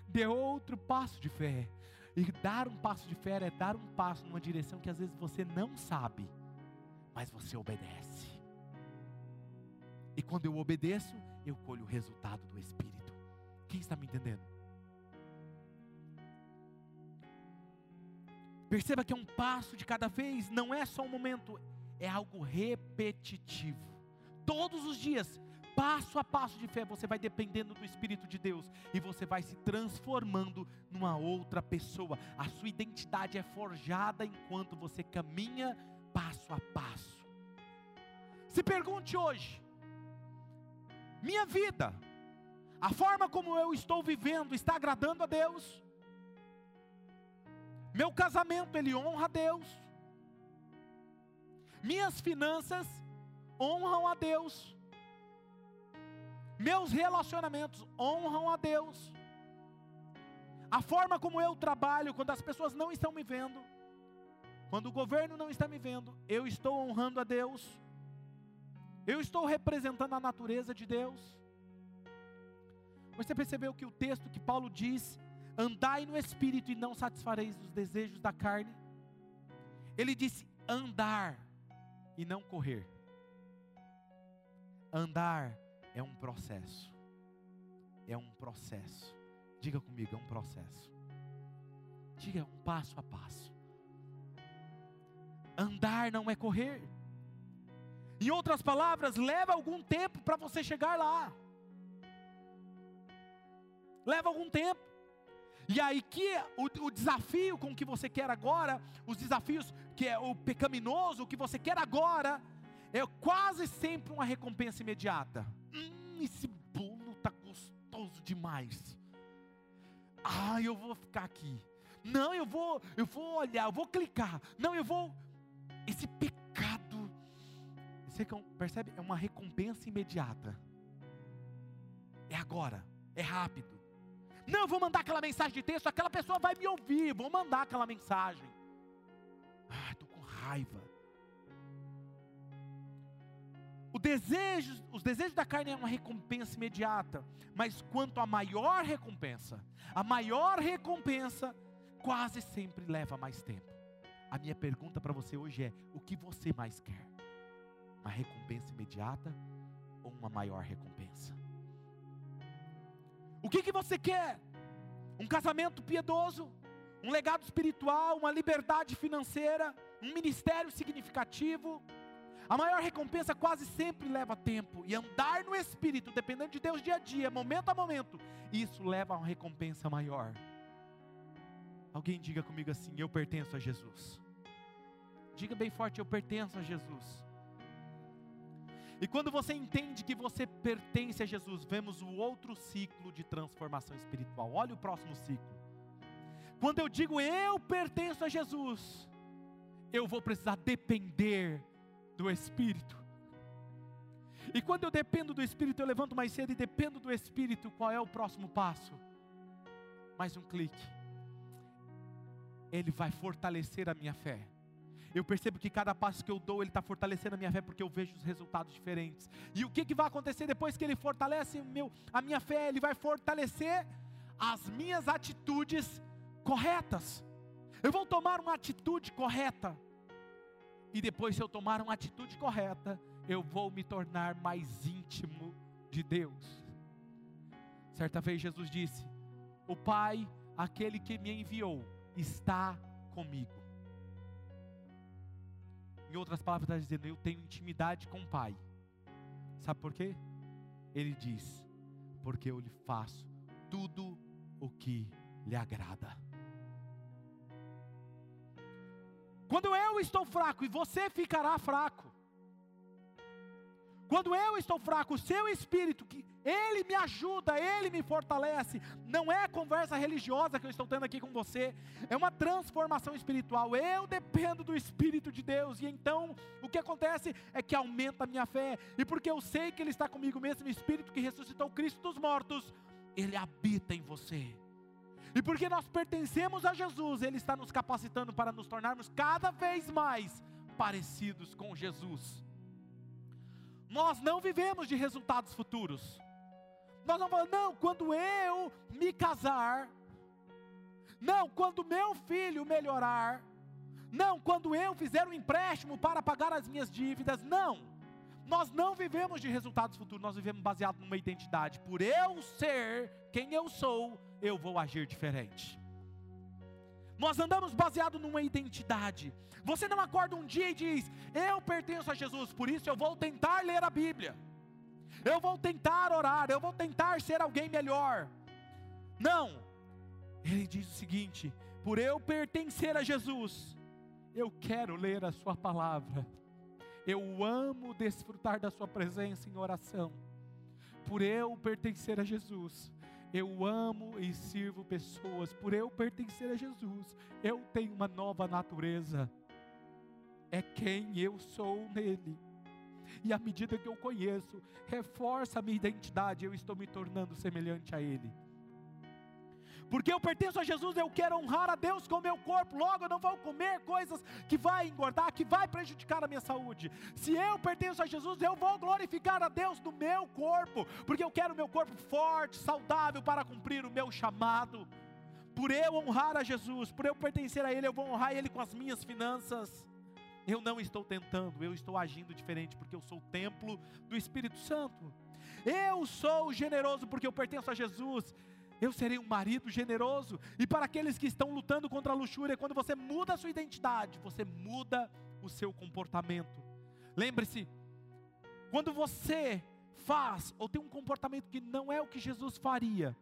Speaker 2: Dê outro passo de fé. E dar um passo de fé é dar um passo numa direção que às vezes você não sabe, mas você obedece. E quando eu obedeço, eu colho o resultado do Espírito. Quem está me entendendo? Perceba que é um passo de cada vez, não é só um momento, é algo repetitivo. Todos os dias, passo a passo de fé, você vai dependendo do Espírito de Deus e você vai se transformando numa outra pessoa. A sua identidade é forjada enquanto você caminha passo a passo. Se pergunte hoje: minha vida, a forma como eu estou vivendo está agradando a Deus? Meu casamento, ele honra a Deus. Minhas finanças honram a Deus. Meus relacionamentos honram a Deus. A forma como eu trabalho, quando as pessoas não estão me vendo, quando o governo não está me vendo, eu estou honrando a Deus. Eu estou representando a natureza de Deus. Você percebeu que o texto que Paulo diz andai no espírito e não satisfareis os desejos da carne. Ele disse andar e não correr. Andar é um processo. É um processo. Diga comigo, é um processo. Diga um passo a passo. Andar não é correr. Em outras palavras, leva algum tempo para você chegar lá. Leva algum tempo. E aí que o, o, desafio com que você quer agora, os desafios que é o pecaminoso, o que você quer agora, é quase sempre uma recompensa imediata. Hum, esse bolo está gostoso demais. Ah, eu vou ficar aqui. Não, eu vou, eu vou olhar, eu vou clicar. Não, eu vou. Esse pecado, você percebe? É uma recompensa imediata. É agora, é rápido. Não, vou mandar aquela mensagem de texto, aquela pessoa vai me ouvir, vou mandar aquela mensagem. Ah, estou com raiva. Desejo, os desejos da carne é uma recompensa imediata, mas quanto a maior recompensa, a maior recompensa quase sempre leva mais tempo. A minha pergunta para você hoje é: o que você mais quer? Uma recompensa imediata ou uma maior recompensa? O que, que você quer? Um casamento piedoso, um legado espiritual, uma liberdade financeira, um ministério significativo. A maior recompensa quase sempre leva tempo, e andar no Espírito, dependendo de Deus dia a dia, momento a momento, isso leva a uma recompensa maior. Alguém diga comigo assim: Eu pertenço a Jesus. Diga bem forte: Eu pertenço a Jesus. E quando você entende que você pertence a Jesus, vemos o outro ciclo de transformação espiritual. Olha o próximo ciclo. Quando eu digo eu pertenço a Jesus, eu vou precisar depender do Espírito. E quando eu dependo do Espírito, eu levanto mais cedo e dependo do Espírito, qual é o próximo passo? Mais um clique. Ele vai fortalecer a minha fé eu percebo que cada passo que eu dou, Ele está fortalecendo a minha fé, porque eu vejo os resultados diferentes. E o que, que vai acontecer depois que Ele fortalece meu, a minha fé? Ele vai fortalecer as minhas atitudes corretas. Eu vou tomar uma atitude correta. E depois, se eu tomar uma atitude correta, eu vou me tornar mais íntimo de Deus. Certa vez Jesus disse: O Pai, aquele que me enviou, está comigo. Em outras palavras, está dizendo: Eu tenho intimidade com o Pai. Sabe por quê? Ele diz: Porque eu lhe faço tudo o que lhe agrada. Quando eu estou fraco e você ficará fraco. Quando eu estou fraco, o seu espírito, que ele me ajuda, ele me fortalece. Não é conversa religiosa que eu estou tendo aqui com você, é uma transformação espiritual. Eu dependo do espírito de Deus e então o que acontece é que aumenta a minha fé. E porque eu sei que ele está comigo mesmo, o espírito que ressuscitou Cristo dos mortos, ele habita em você. E porque nós pertencemos a Jesus, ele está nos capacitando para nos tornarmos cada vez mais parecidos com Jesus. Nós não vivemos de resultados futuros. Nós não falamos, não, quando eu me casar, não, quando meu filho melhorar, não, quando eu fizer um empréstimo para pagar as minhas dívidas, não. Nós não vivemos de resultados futuros, nós vivemos baseado numa identidade. Por eu ser quem eu sou, eu vou agir diferente. Nós andamos baseado numa identidade. Você não acorda um dia e diz: Eu pertenço a Jesus, por isso eu vou tentar ler a Bíblia. Eu vou tentar orar, eu vou tentar ser alguém melhor. Não. Ele diz o seguinte: Por eu pertencer a Jesus, eu quero ler a Sua palavra. Eu amo desfrutar da Sua presença em oração. Por eu pertencer a Jesus, eu amo e sirvo pessoas, por eu pertencer a Jesus, eu tenho uma nova natureza. É quem eu sou nele. E à medida que eu conheço, reforça a minha identidade, eu estou me tornando semelhante a ele. Porque eu pertenço a Jesus, eu quero honrar a Deus com o meu corpo. Logo, eu não vou comer coisas que vai engordar, que vai prejudicar a minha saúde. Se eu pertenço a Jesus, eu vou glorificar a Deus no meu corpo, porque eu quero o meu corpo forte, saudável para cumprir o meu chamado. Por eu honrar a Jesus, por eu pertencer a Ele, eu vou honrar Ele com as minhas finanças. Eu não estou tentando, eu estou agindo diferente, porque eu sou o templo do Espírito Santo. Eu sou generoso porque eu pertenço a Jesus. Eu serei um marido generoso. E para aqueles que estão lutando contra a luxúria, quando você muda a sua identidade, você muda o seu comportamento. Lembre-se, quando você faz ou tem um comportamento que não é o que Jesus faria,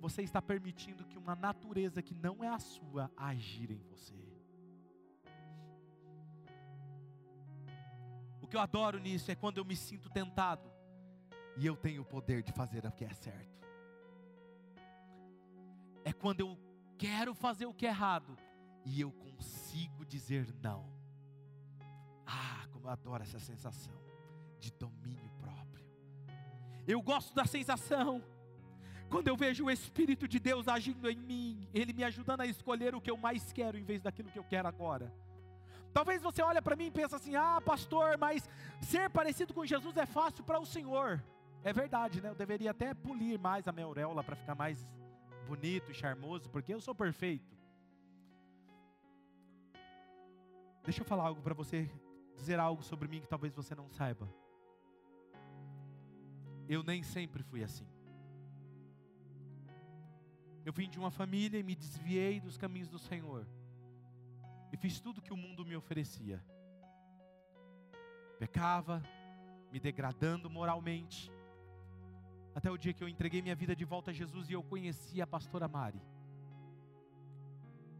Speaker 2: você está permitindo que uma natureza que não é a sua agir em você. O que eu adoro nisso é quando eu me sinto tentado e eu tenho o poder de fazer o que é certo é quando eu quero fazer o que é errado e eu consigo dizer não. Ah, como eu adoro essa sensação de domínio próprio. Eu gosto da sensação quando eu vejo o Espírito de Deus agindo em mim, Ele me ajudando a escolher o que eu mais quero em vez daquilo que eu quero agora. Talvez você olhe para mim e pense assim: ah, pastor, mas ser parecido com Jesus é fácil para o Senhor. É verdade, né? Eu deveria até polir mais a minha auréola para ficar mais bonito e charmoso, porque eu sou perfeito. Deixa eu falar algo para você, dizer algo sobre mim que talvez você não saiba. Eu nem sempre fui assim. Eu vim de uma família e me desviei dos caminhos do Senhor. E fiz tudo que o mundo me oferecia. Pecava, me degradando moralmente, até o dia que eu entreguei minha vida de volta a Jesus e eu conheci a pastora Mari.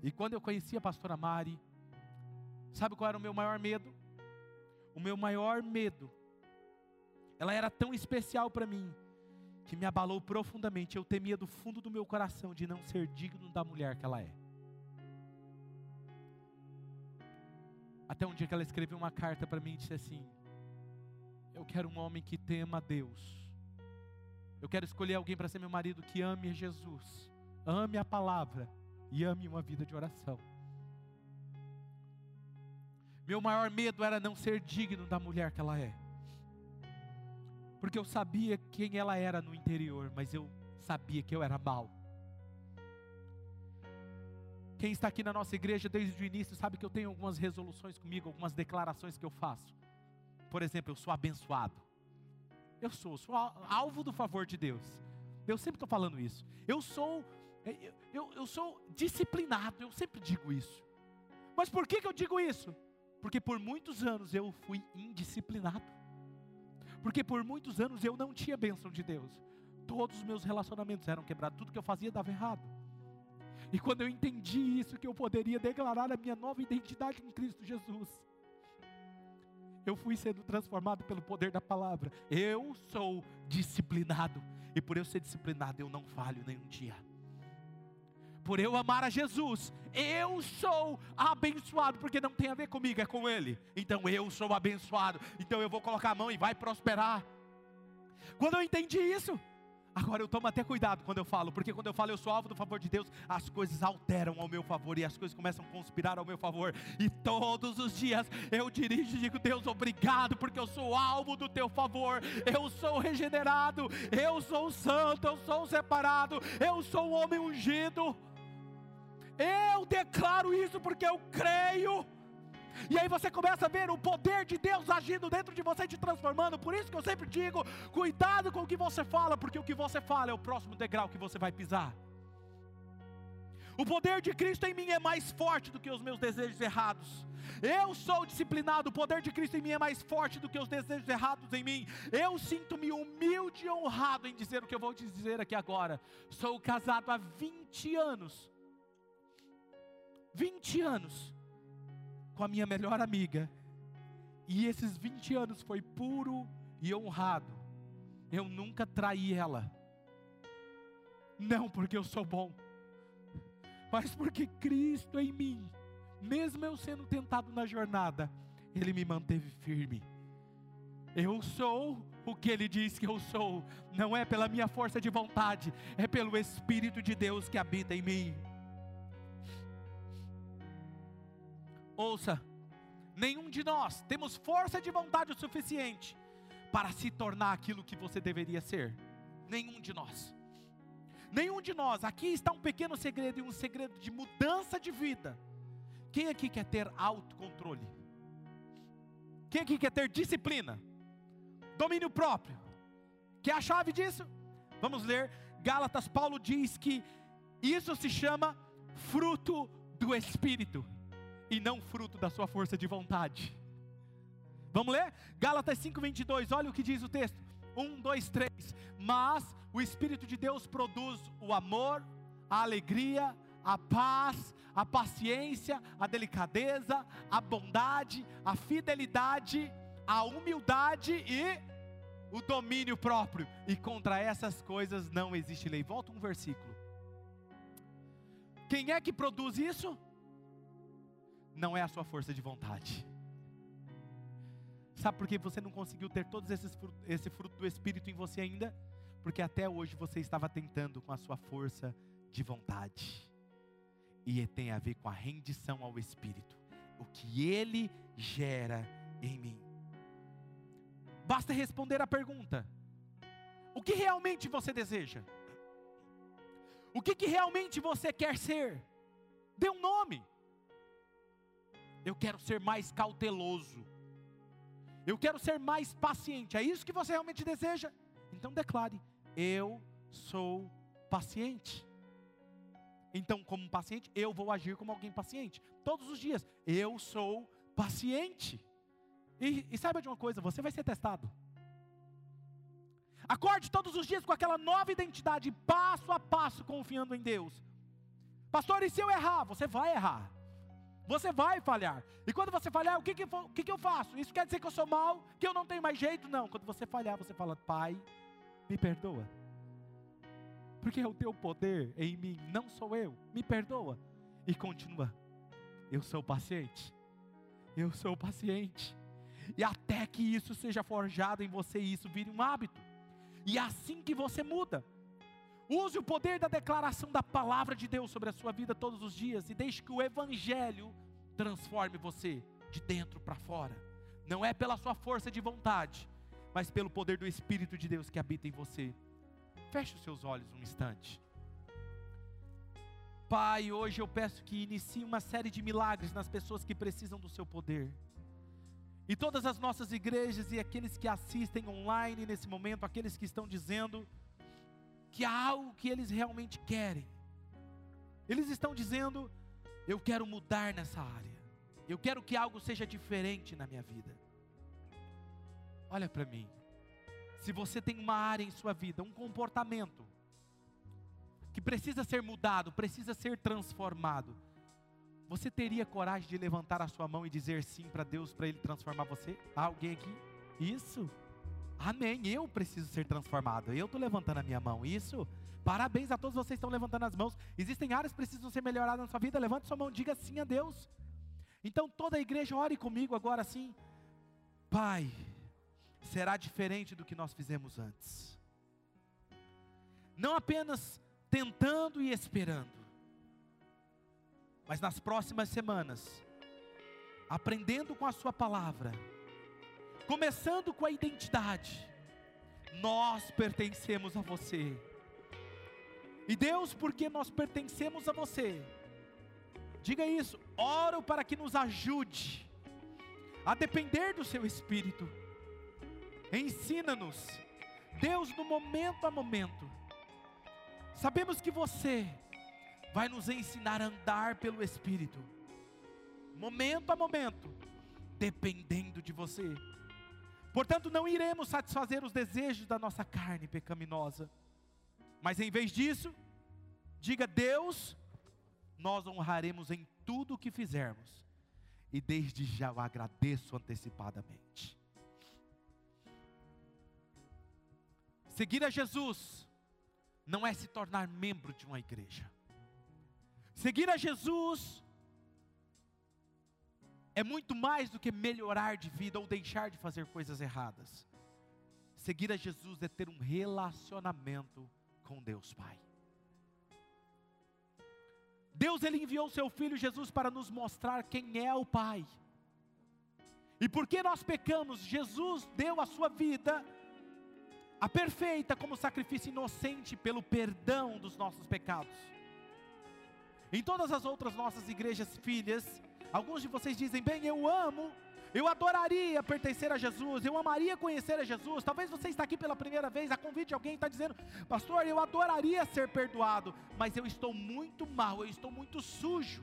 Speaker 2: E quando eu conheci a pastora Mari, sabe qual era o meu maior medo? O meu maior medo. Ela era tão especial para mim que me abalou profundamente. Eu temia do fundo do meu coração de não ser digno da mulher que ela é. Até um dia que ela escreveu uma carta para mim e disse assim: Eu quero um homem que tema a Deus eu quero escolher alguém para ser meu marido que ame Jesus, ame a palavra e ame uma vida de oração. Meu maior medo era não ser digno da mulher que ela é. Porque eu sabia quem ela era no interior, mas eu sabia que eu era mal. Quem está aqui na nossa igreja desde o início sabe que eu tenho algumas resoluções comigo, algumas declarações que eu faço. Por exemplo, eu sou abençoado. Eu sou, sou alvo do favor de Deus. Eu sempre estou falando isso. Eu sou, é, eu, eu, sou disciplinado, eu sempre digo isso. Mas por que, que eu digo isso? Porque por muitos anos eu fui indisciplinado. Porque por muitos anos eu não tinha bênção de Deus. Todos os meus relacionamentos eram quebrados, tudo que eu fazia dava errado. E quando eu entendi isso, que eu poderia declarar a minha nova identidade em Cristo Jesus, eu fui sendo transformado pelo poder da palavra. Eu sou disciplinado. E por eu ser disciplinado, eu não falho nenhum dia. Por eu amar a Jesus, eu sou abençoado, porque não tem a ver comigo, é com Ele. Então eu sou abençoado. Então eu vou colocar a mão e vai prosperar. Quando eu entendi isso, Agora eu tomo até cuidado quando eu falo, porque quando eu falo eu sou alvo do favor de Deus, as coisas alteram ao meu favor e as coisas começam a conspirar ao meu favor. E todos os dias eu dirijo e digo: Deus, obrigado, porque eu sou alvo do teu favor. Eu sou regenerado, eu sou santo, eu sou separado, eu sou um homem ungido. Eu declaro isso porque eu creio. E aí você começa a ver o poder de Deus agindo dentro de você, te transformando. Por isso que eu sempre digo: cuidado com o que você fala, porque o que você fala é o próximo degrau que você vai pisar. O poder de Cristo em mim é mais forte do que os meus desejos errados. Eu sou disciplinado, o poder de Cristo em mim é mais forte do que os desejos errados em mim. Eu sinto-me humilde e honrado em dizer o que eu vou te dizer aqui agora. Sou casado há 20 anos. 20 anos com a minha melhor amiga. E esses 20 anos foi puro e honrado. Eu nunca traí ela. Não porque eu sou bom, mas porque Cristo em mim, mesmo eu sendo tentado na jornada, Ele me manteve firme. Eu sou o que Ele diz que eu sou, não é pela minha força de vontade, é pelo Espírito de Deus que habita em mim. Ouça, nenhum de nós temos força de vontade o suficiente para se tornar aquilo que você deveria ser. Nenhum de nós. Nenhum de nós. Aqui está um pequeno segredo e um segredo de mudança de vida. Quem aqui quer ter autocontrole? Quem aqui quer ter disciplina? Domínio próprio? Quer a chave disso? Vamos ler. Gálatas, Paulo diz que isso se chama fruto do Espírito e não fruto da sua força de vontade. Vamos ler? Gálatas 5:22. Olha o que diz o texto. 1, 2, 3. Mas o Espírito de Deus produz o amor, a alegria, a paz, a paciência, a delicadeza, a bondade, a fidelidade, a humildade e o domínio próprio. E contra essas coisas não existe lei. Volta um versículo. Quem é que produz isso? Não é a sua força de vontade. Sabe por que você não conseguiu ter todos esses esse fruto do Espírito em você ainda? Porque até hoje você estava tentando com a sua força de vontade. E tem a ver com a rendição ao Espírito. O que Ele gera em mim. Basta responder a pergunta: O que realmente você deseja? O que, que realmente você quer ser? Dê um nome. Eu quero ser mais cauteloso. Eu quero ser mais paciente. É isso que você realmente deseja? Então declare: Eu sou paciente. Então, como paciente, eu vou agir como alguém paciente. Todos os dias, eu sou paciente. E, e saiba de uma coisa: você vai ser testado. Acorde todos os dias com aquela nova identidade, passo a passo, confiando em Deus. Pastor, e se eu errar? Você vai errar. Você vai falhar. E quando você falhar, o que, que, o que, que eu faço? Isso quer dizer que eu sou mal, que eu não tenho mais jeito? Não. Quando você falhar, você fala, Pai, me perdoa. Porque o teu poder em mim, não sou eu. Me perdoa. E continua. Eu sou paciente. Eu sou paciente. E até que isso seja forjado em você, isso vire um hábito. E é assim que você muda. Use o poder da declaração da palavra de Deus sobre a sua vida todos os dias e deixe que o Evangelho transforme você de dentro para fora. Não é pela sua força de vontade, mas pelo poder do Espírito de Deus que habita em você. Feche os seus olhos um instante. Pai, hoje eu peço que inicie uma série de milagres nas pessoas que precisam do seu poder. E todas as nossas igrejas e aqueles que assistem online nesse momento, aqueles que estão dizendo, que há algo que eles realmente querem. Eles estão dizendo: eu quero mudar nessa área. Eu quero que algo seja diferente na minha vida. Olha para mim. Se você tem uma área em sua vida, um comportamento que precisa ser mudado, precisa ser transformado, Você teria coragem de levantar a sua mão e dizer sim para Deus, para Ele transformar você? Há alguém aqui? Isso. Amém. Eu preciso ser transformado. Eu estou levantando a minha mão. Isso. Parabéns a todos vocês que estão levantando as mãos. Existem áreas que precisam ser melhoradas na sua vida. Levante sua mão, diga sim a Deus. Então toda a igreja ore comigo agora assim. Pai, será diferente do que nós fizemos antes. Não apenas tentando e esperando, mas nas próximas semanas, aprendendo com a Sua palavra, começando com a identidade, nós pertencemos a você. E Deus, porque nós pertencemos a você, diga isso, oro para que nos ajude a depender do Seu Espírito, ensina-nos, Deus, no momento a momento, sabemos que você vai nos ensinar a andar pelo Espírito, momento a momento, dependendo de você. Portanto, não iremos satisfazer os desejos da nossa carne pecaminosa, mas em vez disso, diga: Deus, nós honraremos em tudo o que fizermos, e desde já eu agradeço antecipadamente. Seguir a Jesus não é se tornar membro de uma igreja. Seguir a Jesus é muito mais do que melhorar de vida ou deixar de fazer coisas erradas. Seguir a Jesus é ter um relacionamento com Deus Pai. Deus ele enviou seu filho Jesus para nos mostrar quem é o Pai. E porque nós pecamos, Jesus deu a sua vida a perfeita como sacrifício inocente pelo perdão dos nossos pecados. Em todas as outras nossas igrejas filhas, alguns de vocês dizem: bem, eu amo, eu adoraria pertencer a Jesus, eu amaria conhecer a Jesus. Talvez você está aqui pela primeira vez, a convite de alguém está dizendo: Pastor, eu adoraria ser perdoado, mas eu estou muito mal, eu estou muito sujo.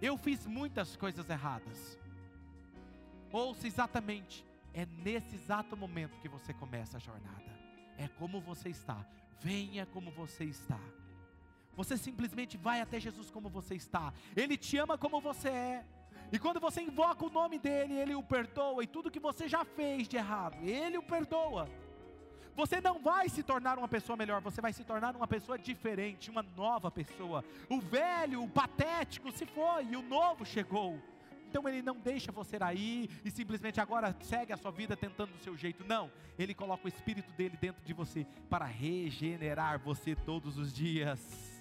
Speaker 2: Eu fiz muitas coisas erradas. Ouça exatamente, é nesse exato momento que você começa a jornada. É como você está, venha como você está. Você simplesmente vai até Jesus como você está. Ele te ama como você é. E quando você invoca o nome dele, ele o perdoa. E tudo que você já fez de errado, ele o perdoa. Você não vai se tornar uma pessoa melhor, você vai se tornar uma pessoa diferente, uma nova pessoa. O velho, o patético se foi e o novo chegou. Então ele não deixa você aí e simplesmente agora segue a sua vida tentando do seu jeito. Não, ele coloca o espírito dele dentro de você para regenerar você todos os dias.